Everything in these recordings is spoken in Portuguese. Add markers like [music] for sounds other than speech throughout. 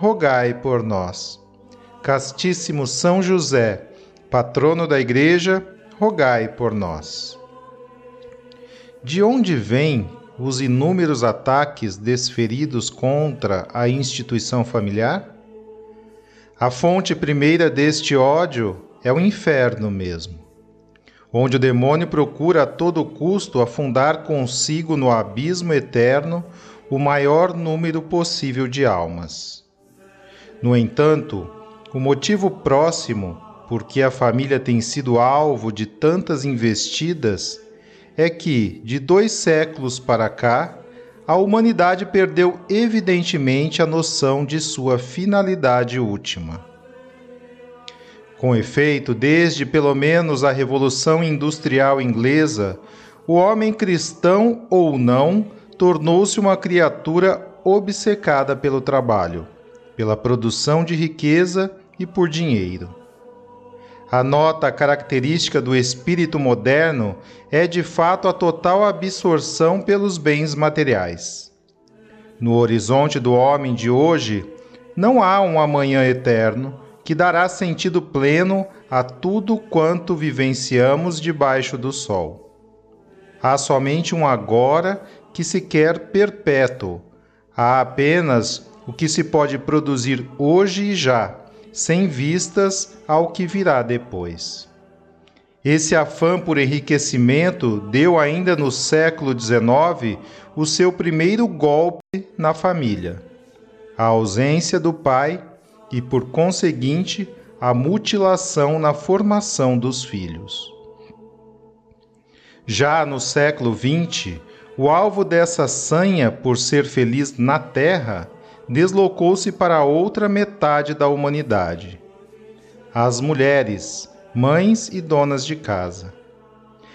rogai por nós. Castíssimo São José, patrono da Igreja, rogai por nós. De onde vêm os inúmeros ataques desferidos contra a instituição familiar? A fonte primeira deste ódio é o inferno mesmo, onde o demônio procura a todo custo afundar consigo no abismo eterno o maior número possível de almas. No entanto, o motivo próximo por que a família tem sido alvo de tantas investidas é que, de dois séculos para cá, a humanidade perdeu evidentemente a noção de sua finalidade última. Com efeito, desde pelo menos a Revolução Industrial Inglesa, o homem cristão ou não tornou-se uma criatura obcecada pelo trabalho, pela produção de riqueza e por dinheiro. A nota característica do espírito moderno é de fato a total absorção pelos bens materiais. No horizonte do homem de hoje, não há um amanhã eterno que dará sentido pleno a tudo quanto vivenciamos debaixo do sol. Há somente um agora que se quer perpétuo. Há apenas o que se pode produzir hoje e já sem vistas ao que virá depois. Esse afã por enriquecimento deu ainda no século XIX o seu primeiro golpe na família, a ausência do pai e, por conseguinte, a mutilação na formação dos filhos. Já no século XX, o alvo dessa sanha por ser feliz na terra deslocou-se para a outra metade da humanidade. As mulheres, mães e donas de casa.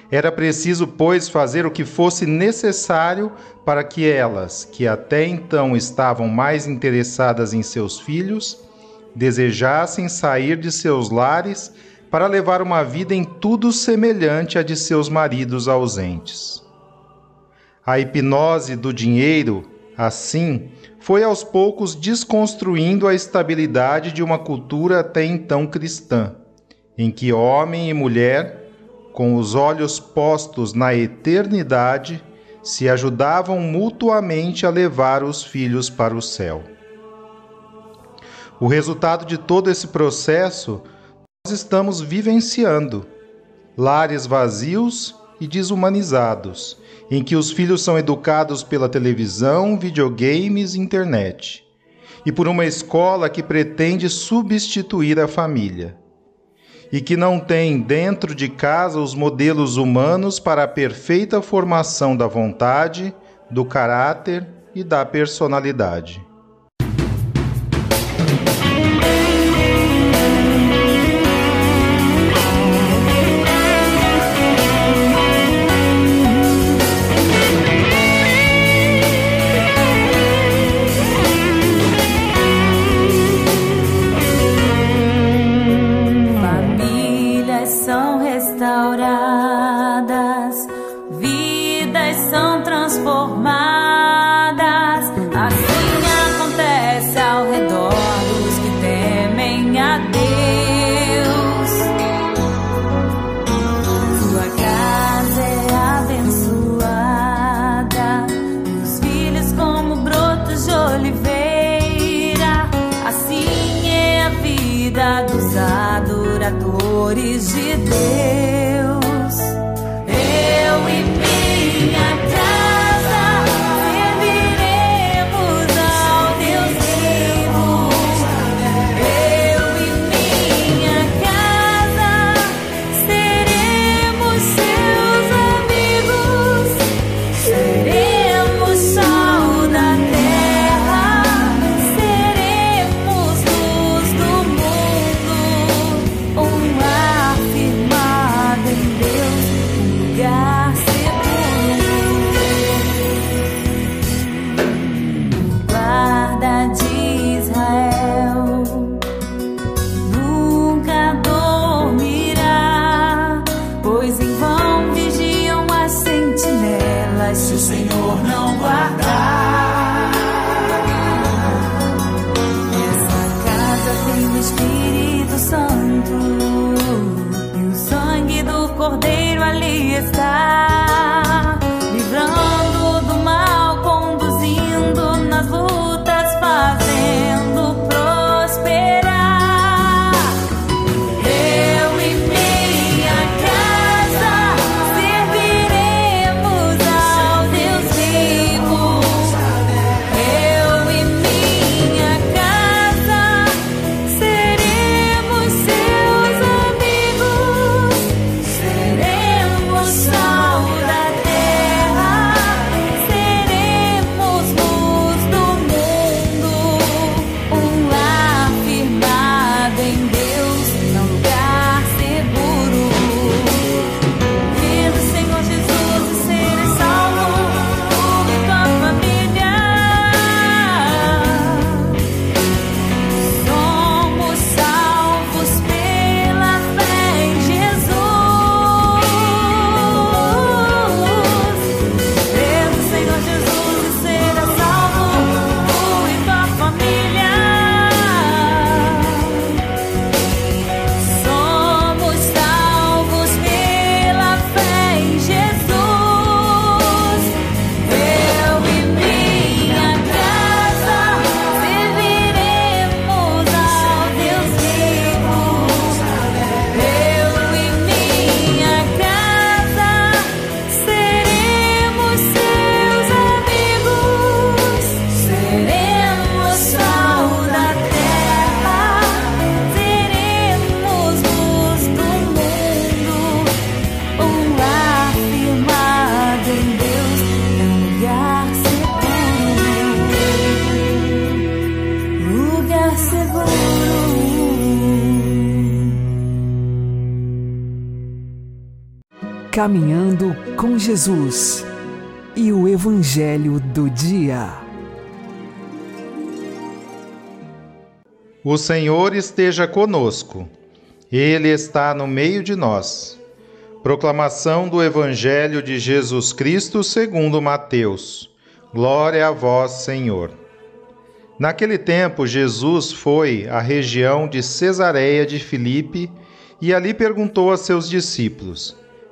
Era preciso, pois, fazer o que fosse necessário para que elas, que até então estavam mais interessadas em seus filhos, desejassem sair de seus lares para levar uma vida em tudo semelhante à de seus maridos ausentes. A hipnose do dinheiro Assim, foi aos poucos desconstruindo a estabilidade de uma cultura até então cristã, em que homem e mulher, com os olhos postos na eternidade, se ajudavam mutuamente a levar os filhos para o céu. O resultado de todo esse processo nós estamos vivenciando: lares vazios e desumanizados em que os filhos são educados pela televisão, videogames e internet, e por uma escola que pretende substituir a família, e que não tem dentro de casa os modelos humanos para a perfeita formação da vontade, do caráter e da personalidade. Caminhando com Jesus e o Evangelho do Dia. O Senhor esteja conosco, Ele está no meio de nós. Proclamação do Evangelho de Jesus Cristo segundo Mateus. Glória a vós, Senhor. Naquele tempo, Jesus foi à região de Cesareia de Filipe e ali perguntou a seus discípulos: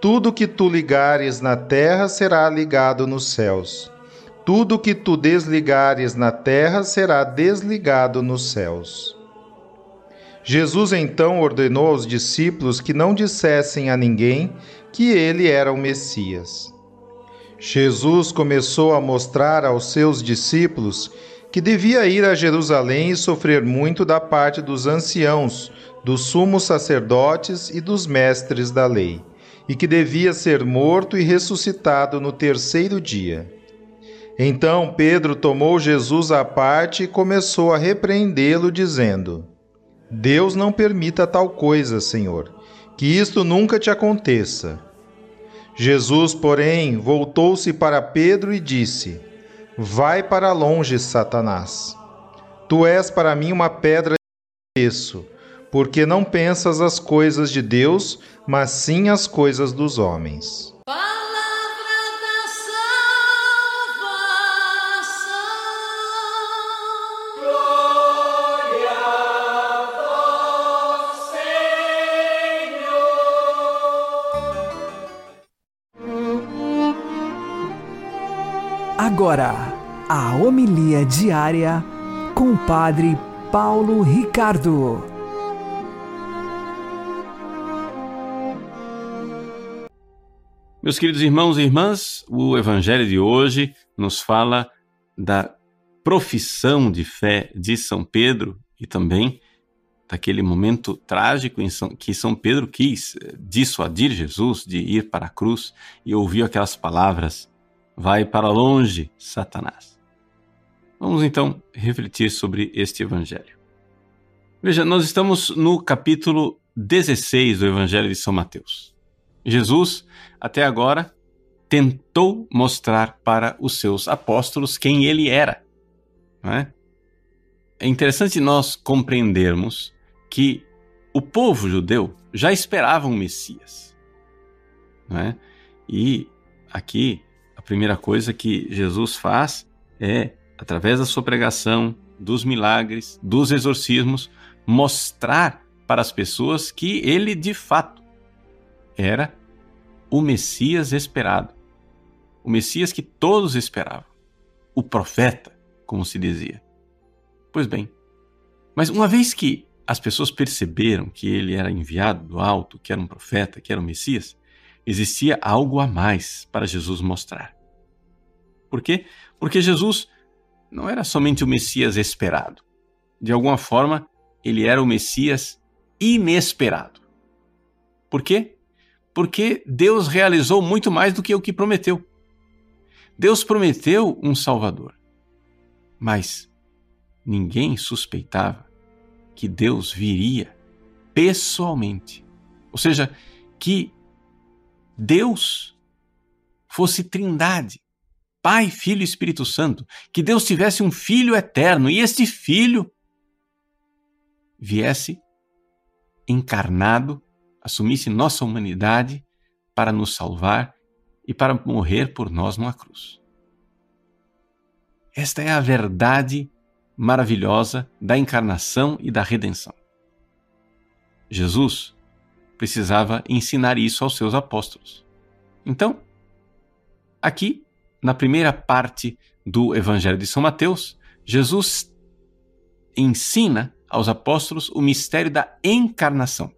Tudo que tu ligares na terra será ligado nos céus. Tudo que tu desligares na terra será desligado nos céus. Jesus então ordenou aos discípulos que não dissessem a ninguém que ele era o Messias. Jesus começou a mostrar aos seus discípulos que devia ir a Jerusalém e sofrer muito da parte dos anciãos, dos sumos sacerdotes e dos mestres da lei, e que devia ser morto e ressuscitado no terceiro dia. Então Pedro tomou Jesus à parte e começou a repreendê-lo, dizendo: Deus não permita tal coisa, Senhor, que isto nunca te aconteça. Jesus, porém, voltou-se para Pedro e disse: Vai para longe, Satanás. Tu és para mim uma pedra de tropeço, porque não pensas as coisas de Deus, mas sim as coisas dos homens. Agora, a homilia diária com o Padre Paulo Ricardo. Meus queridos irmãos e irmãs, o Evangelho de hoje nos fala da profissão de fé de São Pedro e também daquele momento trágico em São, que São Pedro quis dissuadir Jesus de ir para a cruz e ouviu aquelas palavras: Vai para longe, Satanás. Vamos então refletir sobre este Evangelho. Veja, nós estamos no capítulo 16 do Evangelho de São Mateus. Jesus, até agora, tentou mostrar para os seus apóstolos quem ele era. É? é interessante nós compreendermos que o povo judeu já esperava um Messias. É? E aqui, a primeira coisa que Jesus faz é, através da sua pregação, dos milagres, dos exorcismos, mostrar para as pessoas que ele de fato era o Messias esperado. O Messias que todos esperavam. O profeta, como se dizia. Pois bem, mas uma vez que as pessoas perceberam que ele era enviado do alto, que era um profeta, que era um Messias, existia algo a mais para Jesus mostrar. Por quê? Porque Jesus não era somente o Messias esperado. De alguma forma, ele era o Messias inesperado. Por quê? Porque Deus realizou muito mais do que o que prometeu. Deus prometeu um Salvador, mas ninguém suspeitava que Deus viria pessoalmente. Ou seja, que Deus fosse trindade, Pai, Filho e Espírito Santo, que Deus tivesse um filho eterno e este filho viesse encarnado, assumisse nossa humanidade para nos salvar e para morrer por nós numa cruz. Esta é a verdade maravilhosa da encarnação e da redenção. Jesus precisava ensinar isso aos seus apóstolos. Então, aqui, na primeira parte do Evangelho de São Mateus, Jesus ensina aos apóstolos o mistério da encarnação.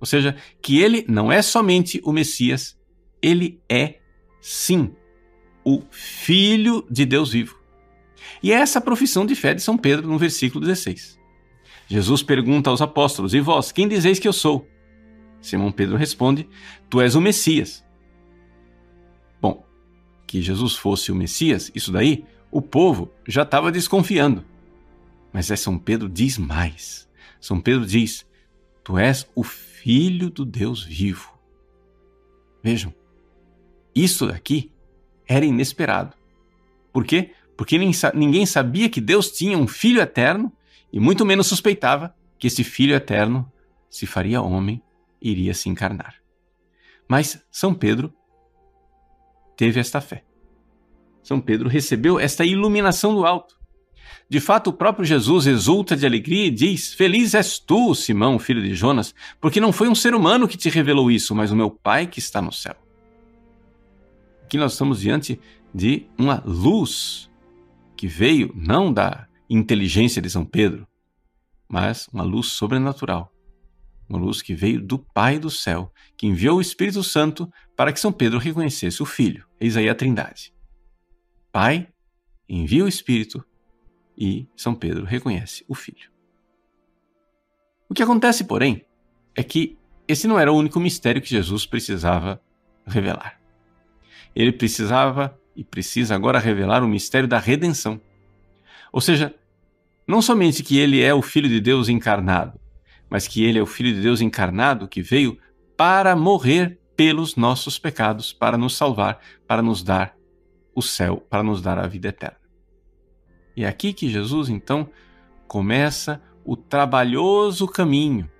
Ou seja, que ele não é somente o Messias, ele é, sim, o Filho de Deus vivo. E é essa profissão de fé de São Pedro no versículo 16. Jesus pergunta aos apóstolos: E vós, quem dizeis que eu sou? Simão Pedro responde: Tu és o Messias. Bom, que Jesus fosse o Messias, isso daí, o povo já estava desconfiando. Mas é São Pedro diz mais. São Pedro diz: Tu és o Filho do Deus vivo. Vejam, isso daqui era inesperado. Por quê? Porque ninguém sabia que Deus tinha um Filho eterno e muito menos suspeitava que esse Filho eterno se faria homem e iria se encarnar. Mas São Pedro teve esta fé. São Pedro recebeu esta iluminação do alto. De fato, o próprio Jesus exulta de alegria e diz: Feliz és tu, Simão, filho de Jonas, porque não foi um ser humano que te revelou isso, mas o meu Pai que está no céu. Aqui nós estamos diante de uma luz que veio não da inteligência de São Pedro, mas uma luz sobrenatural. Uma luz que veio do Pai do céu, que enviou o Espírito Santo para que São Pedro reconhecesse o Filho. Eis aí a Trindade. Pai envia o Espírito e São Pedro reconhece o Filho. O que acontece, porém, é que esse não era o único mistério que Jesus precisava revelar. Ele precisava e precisa agora revelar o mistério da redenção. Ou seja, não somente que ele é o Filho de Deus encarnado, mas que ele é o Filho de Deus encarnado que veio para morrer pelos nossos pecados, para nos salvar, para nos dar o céu, para nos dar a vida eterna. E é aqui que Jesus então começa o trabalhoso caminho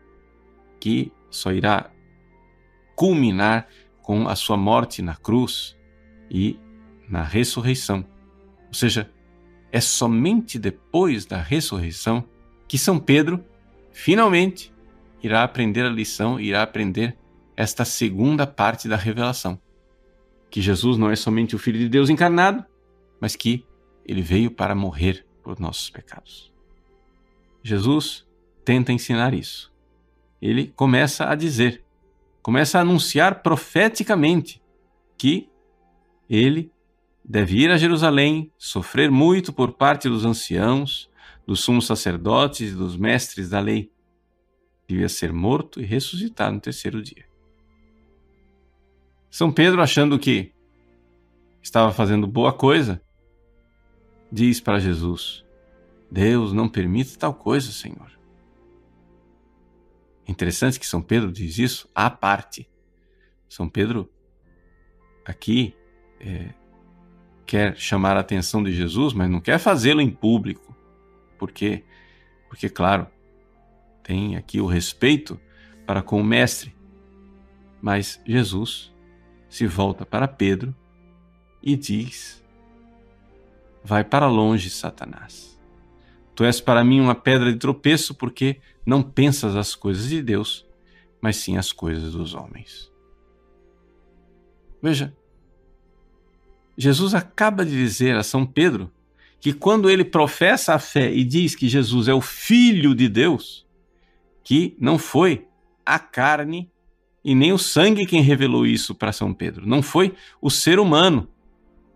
que só irá culminar com a sua morte na cruz e na ressurreição. Ou seja, é somente depois da ressurreição que São Pedro finalmente irá aprender a lição, irá aprender esta segunda parte da revelação. Que Jesus não é somente o Filho de Deus encarnado, mas que ele veio para morrer por nossos pecados. Jesus tenta ensinar isso. Ele começa a dizer, começa a anunciar profeticamente que ele deve ir a Jerusalém, sofrer muito por parte dos anciãos, dos sumos sacerdotes e dos mestres da lei. Devia ser morto e ressuscitar no terceiro dia. São Pedro, achando que estava fazendo boa coisa, diz para Jesus: Deus não permite tal coisa, Senhor. Interessante que São Pedro diz isso à parte. São Pedro aqui é, quer chamar a atenção de Jesus, mas não quer fazê-lo em público. Por quê? Porque, claro, tem aqui o respeito para com o Mestre. Mas Jesus se volta para Pedro e diz: Vai para longe, Satanás. Tu és para mim uma pedra de tropeço porque não pensas as coisas de Deus, mas sim as coisas dos homens. Veja, Jesus acaba de dizer a São Pedro que quando ele professa a fé e diz que Jesus é o Filho de Deus, que não foi a carne e nem o sangue quem revelou isso para São Pedro. Não foi o ser humano.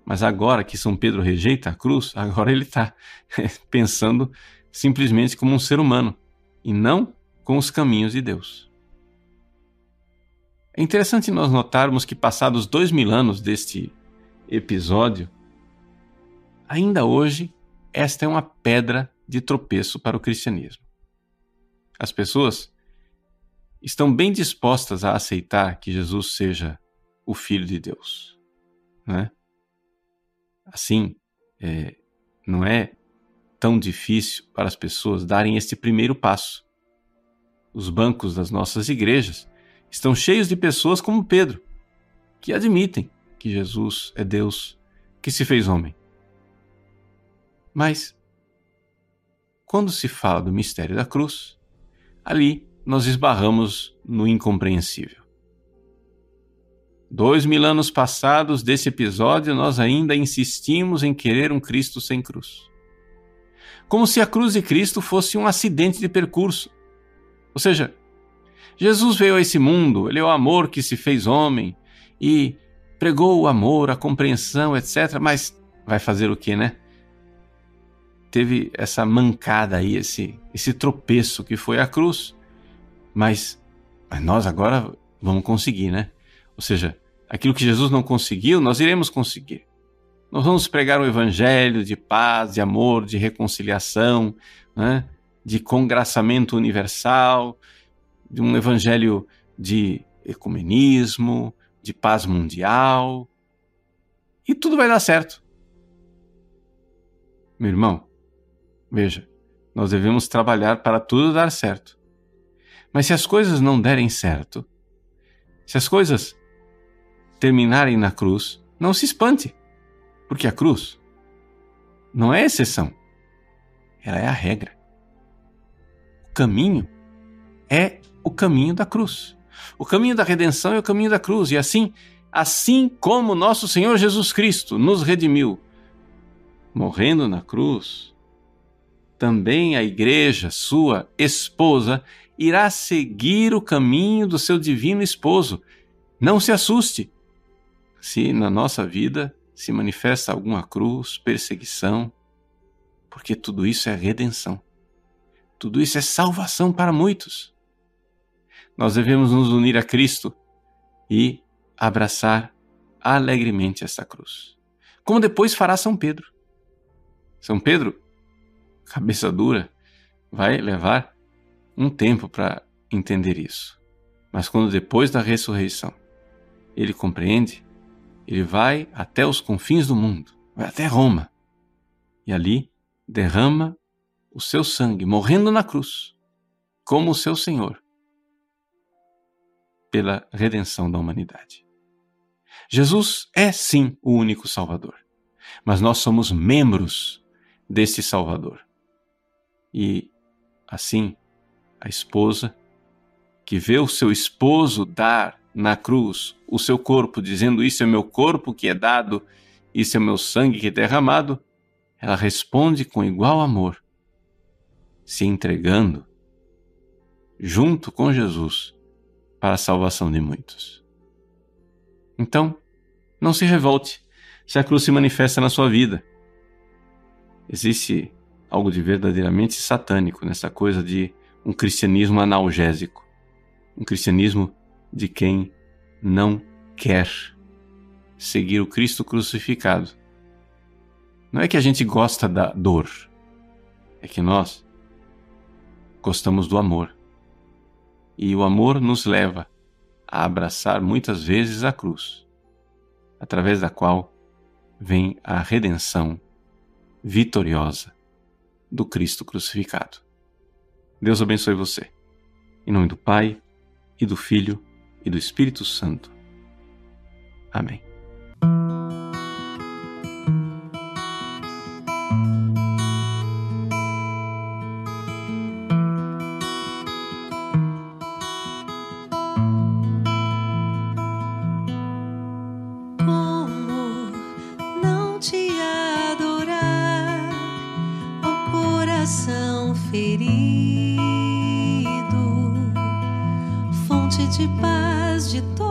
Mas agora que São Pedro rejeita a cruz, agora ele está [laughs] pensando simplesmente como um ser humano e não com os caminhos de Deus. É interessante nós notarmos que, passados dois mil anos deste episódio, ainda hoje esta é uma pedra de tropeço para o cristianismo. As pessoas estão bem dispostas a aceitar que Jesus seja o Filho de Deus. Né? Assim, é, não é tão difícil para as pessoas darem este primeiro passo. Os bancos das nossas igrejas estão cheios de pessoas como Pedro, que admitem que Jesus é Deus que se fez homem. Mas, quando se fala do mistério da cruz, ali nós esbarramos no incompreensível. Dois mil anos passados desse episódio, nós ainda insistimos em querer um Cristo sem cruz. Como se a cruz de Cristo fosse um acidente de percurso. Ou seja, Jesus veio a esse mundo, ele é o amor que se fez homem e pregou o amor, a compreensão, etc. Mas vai fazer o que, né? Teve essa mancada aí, esse, esse tropeço que foi a cruz. Mas, mas nós agora vamos conseguir, né? Ou seja, aquilo que Jesus não conseguiu, nós iremos conseguir. Nós vamos pregar um evangelho de paz, de amor, de reconciliação, né? de congraçamento universal, de um evangelho de ecumenismo, de paz mundial. E tudo vai dar certo. Meu irmão, veja, nós devemos trabalhar para tudo dar certo. Mas se as coisas não derem certo, se as coisas terminarem na cruz, não se espante, porque a cruz não é exceção, ela é a regra. O caminho é o caminho da cruz. O caminho da redenção é o caminho da cruz, e assim, assim como nosso Senhor Jesus Cristo nos redimiu, morrendo na cruz, também a igreja, sua esposa, irá seguir o caminho do seu divino esposo. Não se assuste se na nossa vida se manifesta alguma cruz, perseguição, porque tudo isso é redenção. Tudo isso é salvação para muitos. nós devemos nos unir a Cristo e abraçar alegremente esta cruz. Como depois fará São Pedro. São Pedro, cabeça dura, vai levar um tempo para entender isso. Mas quando depois da ressurreição ele compreende, ele vai até os confins do mundo, vai até Roma, e ali derrama o seu sangue, morrendo na cruz, como o seu Senhor, pela redenção da humanidade. Jesus é sim o único Salvador, mas nós somos membros desse Salvador. E assim, a esposa que vê o seu esposo dar na cruz o seu corpo, dizendo: Isso é meu corpo que é dado, isso é meu sangue que é derramado, ela responde com igual amor, se entregando junto com Jesus para a salvação de muitos. Então, não se revolte se a cruz se manifesta na sua vida. Existe algo de verdadeiramente satânico nessa coisa de um cristianismo analgésico, um cristianismo de quem não quer seguir o Cristo crucificado. Não é que a gente gosta da dor, é que nós gostamos do amor. E o amor nos leva a abraçar muitas vezes a cruz, através da qual vem a redenção vitoriosa do Cristo crucificado. Deus abençoe você. Em nome do Pai, e do Filho, e do Espírito Santo. Amém. Ferido, fonte de paz de toda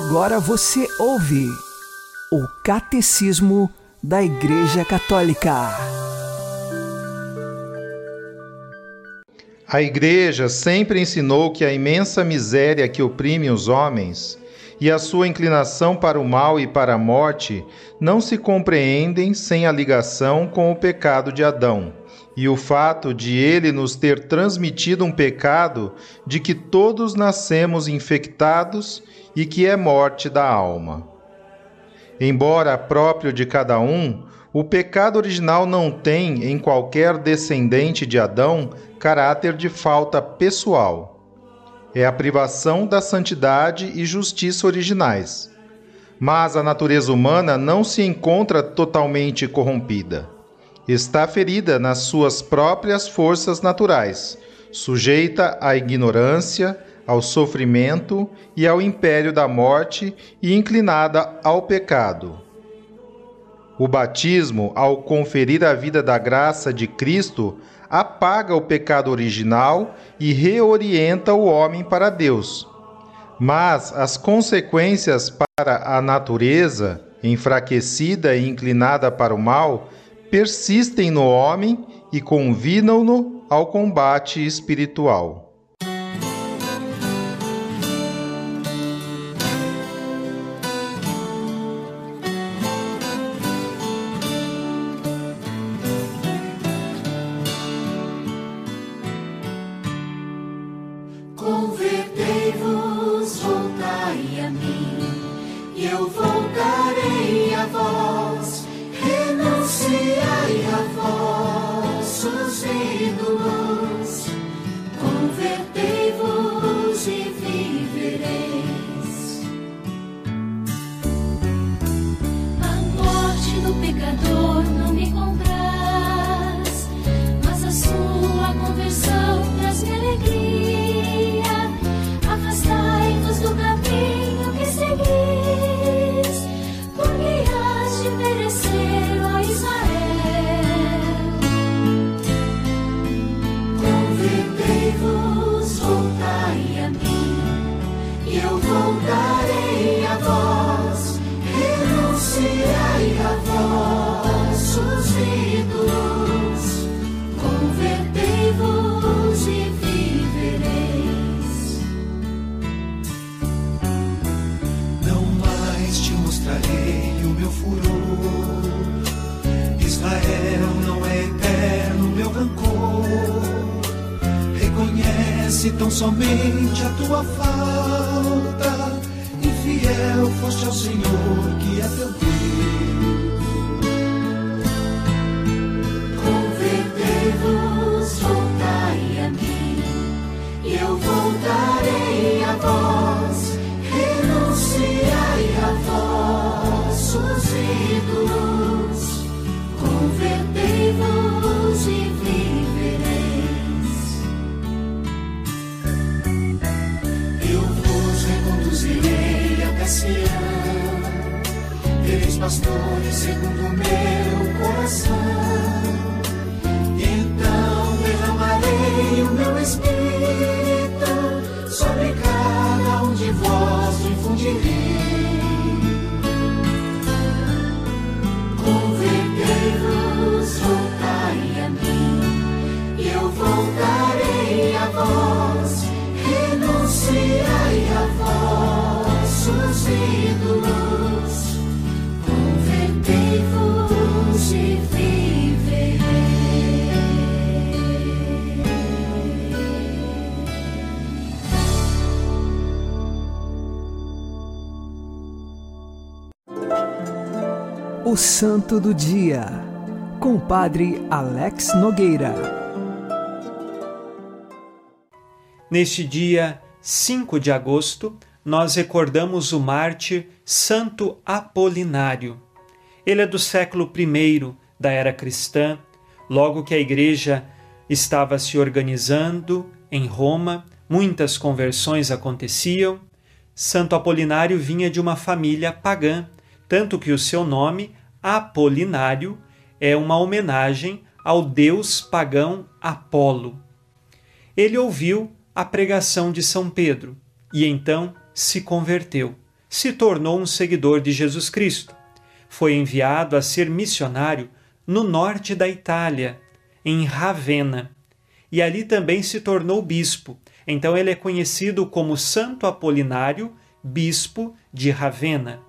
Agora você ouve o Catecismo da Igreja Católica. A Igreja sempre ensinou que a imensa miséria que oprime os homens e a sua inclinação para o mal e para a morte não se compreendem sem a ligação com o pecado de Adão e o fato de ele nos ter transmitido um pecado de que todos nascemos infectados e que é morte da alma. Embora próprio de cada um, o pecado original não tem, em qualquer descendente de Adão, caráter de falta pessoal. É a privação da santidade e justiça originais. Mas a natureza humana não se encontra totalmente corrompida. Está ferida nas suas próprias forças naturais, sujeita à ignorância, ao sofrimento e ao império da morte e inclinada ao pecado. O batismo, ao conferir a vida da graça de Cristo, apaga o pecado original e reorienta o homem para Deus. Mas as consequências para a natureza, enfraquecida e inclinada para o mal, persistem no homem e convidam-no ao combate espiritual. Thank you. Reconhece tão somente a tua falta. Infiel foste ao Senhor, Santo do Dia, com o Padre Alex Nogueira. Neste dia 5 de agosto, nós recordamos o mártir Santo Apolinário. Ele é do século I da era cristã, logo que a igreja estava se organizando em Roma, muitas conversões aconteciam. Santo Apolinário vinha de uma família pagã, tanto que o seu nome, Apolinário, é uma homenagem ao deus pagão Apolo. Ele ouviu a pregação de São Pedro e então se converteu. se tornou um seguidor de Jesus Cristo. Foi enviado a ser missionário no norte da Itália, em Ravenna, e ali também se tornou bispo. Então ele é conhecido como Santo Apolinário, bispo de Ravenna.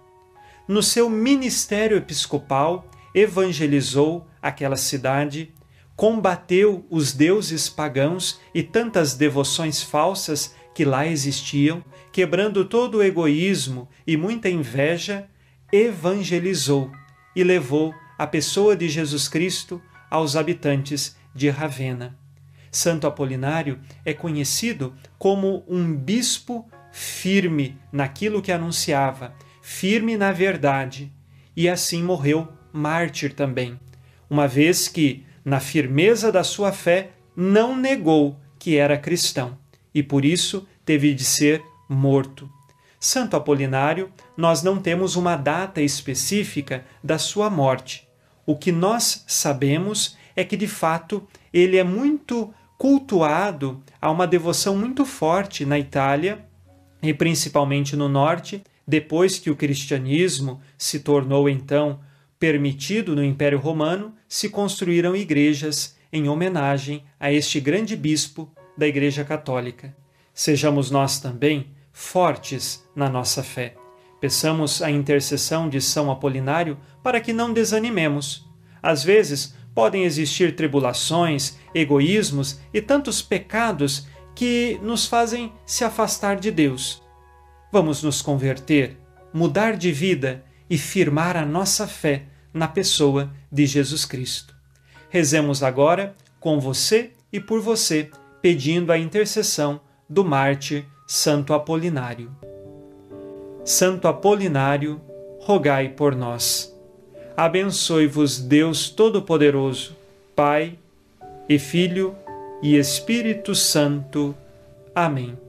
No seu ministério episcopal, evangelizou aquela cidade, combateu os deuses pagãos e tantas devoções falsas que lá existiam, quebrando todo o egoísmo e muita inveja, evangelizou e levou a pessoa de Jesus Cristo aos habitantes de Ravenna. Santo Apolinário é conhecido como um bispo firme naquilo que anunciava, firme na verdade, e assim morreu mártir também, uma vez que, na firmeza da sua fé, não negou que era cristão e por isso teve de ser morto. Santo Apolinário, nós não temos uma data específica da sua morte. O que nós sabemos é que, de fato, ele é muito cultuado, há uma devoção muito forte na Itália e principalmente no norte, depois que o cristianismo se tornou então permitido no Império Romano, se construíram igrejas em homenagem a este grande bispo da Igreja Católica. Sejamos nós também fortes na nossa fé. Peçamos a intercessão de São Apolinário para que não desanimemos. Às vezes, podem existir tribulações, egoísmos e tantos pecados que nos fazem se afastar de Deus. Vamos nos converter, mudar de vida e firmar a nossa fé na pessoa de Jesus Cristo. Rezemos agora com você e por você, pedindo a intercessão do mártir Santo Apolinário. Santo Apolinário, rogai por nós. Abençoe-vos Deus Todo-Poderoso, Pai e Filho e Espírito Santo. Amém.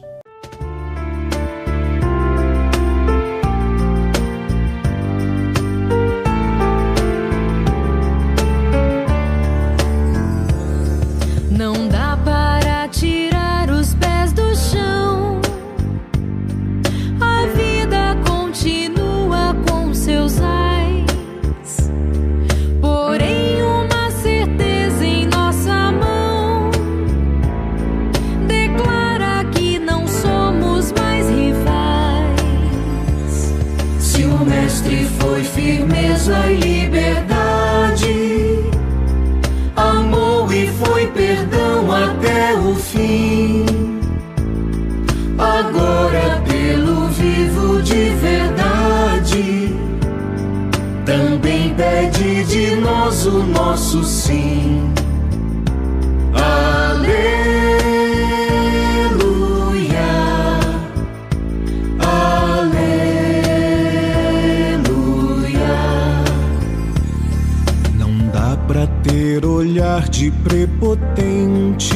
De prepotente,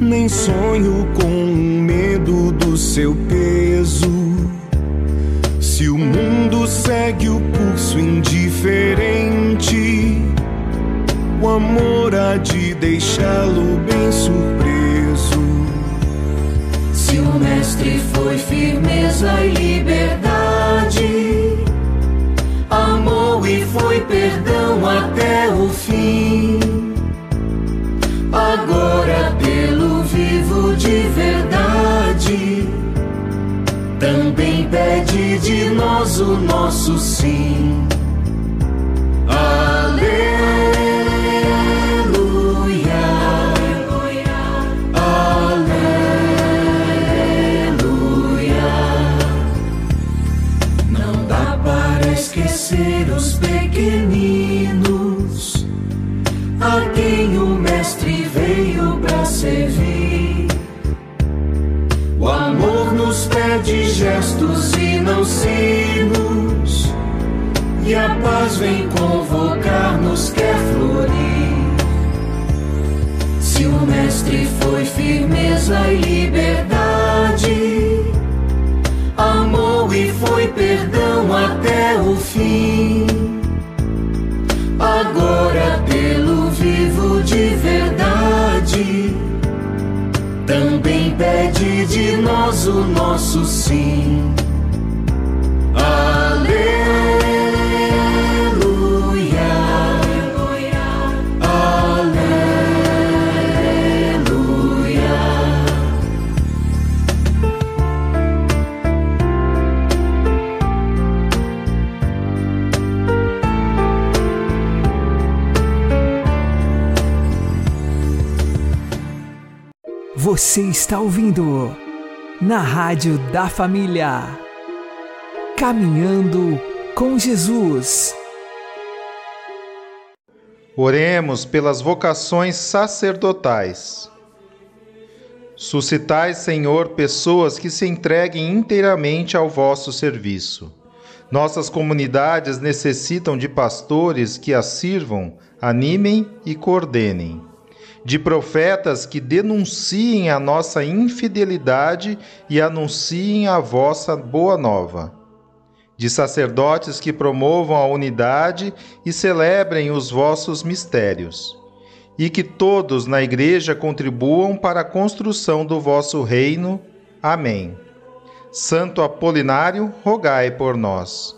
nem sonho com medo do seu peso. Se o mundo segue o curso indiferente, o amor há de deixá-lo bem surpreso. Se o Mestre foi firmeza e liberdade, foi perdão até o fim. Agora, pelo vivo de verdade, também pede de nós o nosso sim. Servir. O amor nos pede gestos e não sinos, e a paz vem convocar-nos, quer florir. Se o Mestre foi firmeza e liberdade, amou e foi perdão até o fim. Nós o nosso sim. Você está ouvindo na Rádio da Família. Caminhando com Jesus. Oremos pelas vocações sacerdotais. Suscitai, Senhor, pessoas que se entreguem inteiramente ao vosso serviço. Nossas comunidades necessitam de pastores que as sirvam, animem e coordenem de profetas que denunciem a nossa infidelidade e anunciem a vossa boa nova, de sacerdotes que promovam a unidade e celebrem os vossos mistérios, e que todos na Igreja contribuam para a construção do vosso reino. Amém. Santo Apolinário, rogai por nós.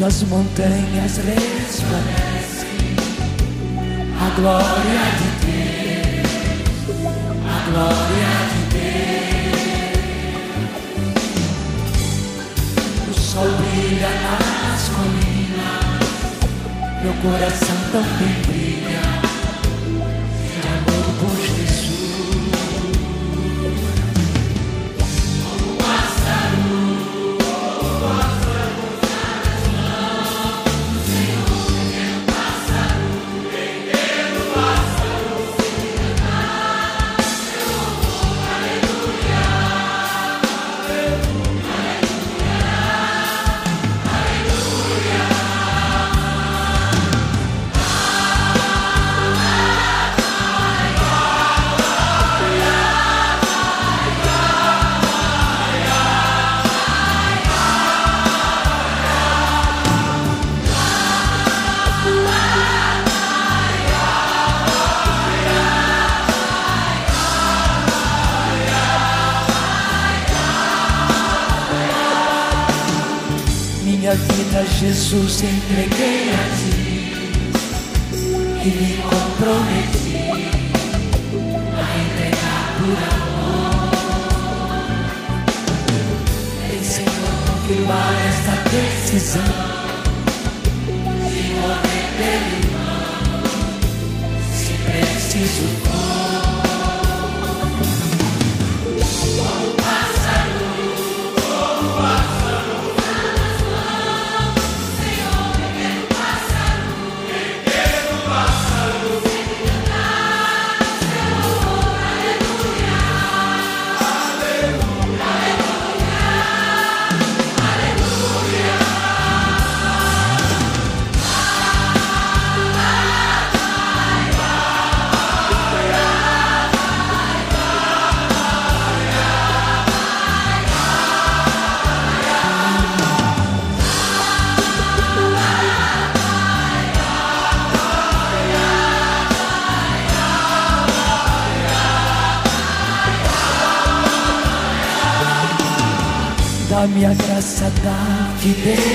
nas montanhas resplandece a glória de Deus, a glória de Deus. O sol brilha nas colinas, meu coração também brilha Jesus entreguei a ti e me comprometi a entregar por amor. Vem, Senhor, confirmar esta decisão de morrer pelo irmão, se preciso da